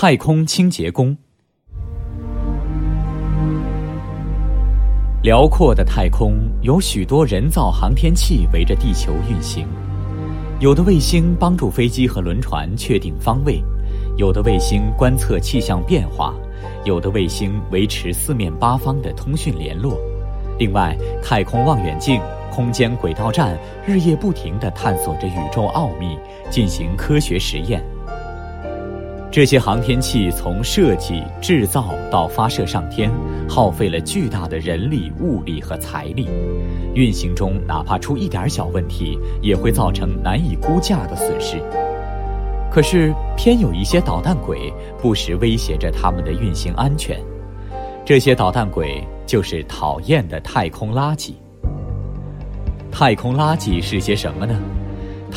太空清洁工。辽阔的太空有许多人造航天器围着地球运行，有的卫星帮助飞机和轮船确定方位，有的卫星观测气象变化，有的卫星维持四面八方的通讯联络。另外，太空望远镜、空间轨道站日夜不停地探索着宇宙奥秘，进行科学实验。这些航天器从设计、制造到发射上天，耗费了巨大的人力、物力和财力。运行中哪怕出一点小问题，也会造成难以估价的损失。可是，偏有一些捣蛋鬼不时威胁着他们的运行安全。这些捣蛋鬼。就是讨厌的太空垃圾。太空垃圾是些什么呢？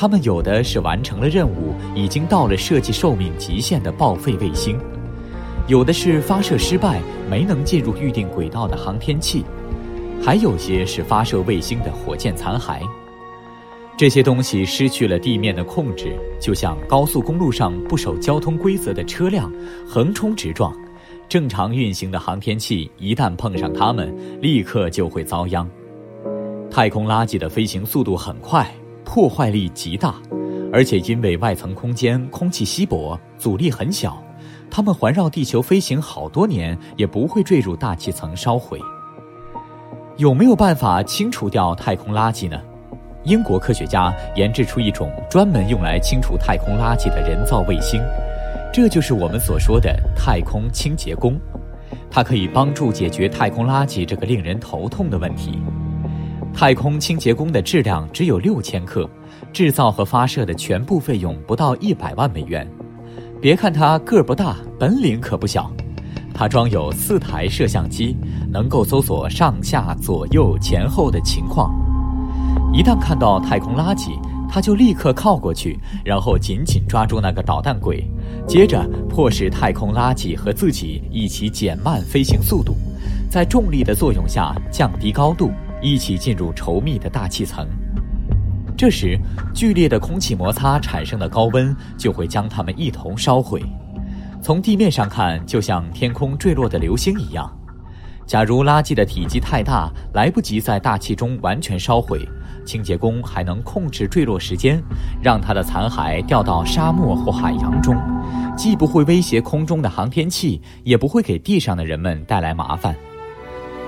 他们有的是完成了任务，已经到了设计寿命极限的报废卫星；有的是发射失败没能进入预定轨道的航天器；还有些是发射卫星的火箭残骸。这些东西失去了地面的控制，就像高速公路上不守交通规则的车辆，横冲直撞。正常运行的航天器一旦碰上它们，立刻就会遭殃。太空垃圾的飞行速度很快，破坏力极大，而且因为外层空间空气稀薄，阻力很小，它们环绕地球飞行好多年也不会坠入大气层烧毁。有没有办法清除掉太空垃圾呢？英国科学家研制出一种专门用来清除太空垃圾的人造卫星。这就是我们所说的太空清洁工，它可以帮助解决太空垃圾这个令人头痛的问题。太空清洁工的质量只有六千克，制造和发射的全部费用不到一百万美元。别看它个儿不大，本领可不小。它装有四台摄像机，能够搜索上下左右前后的情况。一旦看到太空垃圾，它就立刻靠过去，然后紧紧抓住那个捣蛋鬼，接着迫使太空垃圾和自己一起减慢飞行速度，在重力的作用下降低高度，一起进入稠密的大气层。这时，剧烈的空气摩擦产生的高温就会将它们一同烧毁。从地面上看，就像天空坠落的流星一样。假如垃圾的体积太大，来不及在大气中完全烧毁。清洁工还能控制坠落时间，让它的残骸掉到沙漠或海洋中，既不会威胁空中的航天器，也不会给地上的人们带来麻烦。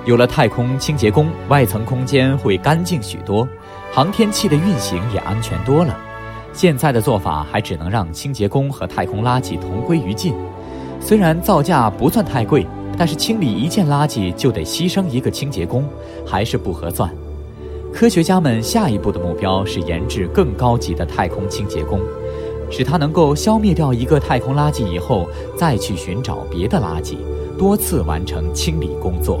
有了太空清洁工，外层空间会干净许多，航天器的运行也安全多了。现在的做法还只能让清洁工和太空垃圾同归于尽。虽然造价不算太贵，但是清理一件垃圾就得牺牲一个清洁工，还是不合算。科学家们下一步的目标是研制更高级的太空清洁工，使它能够消灭掉一个太空垃圾以后，再去寻找别的垃圾，多次完成清理工作。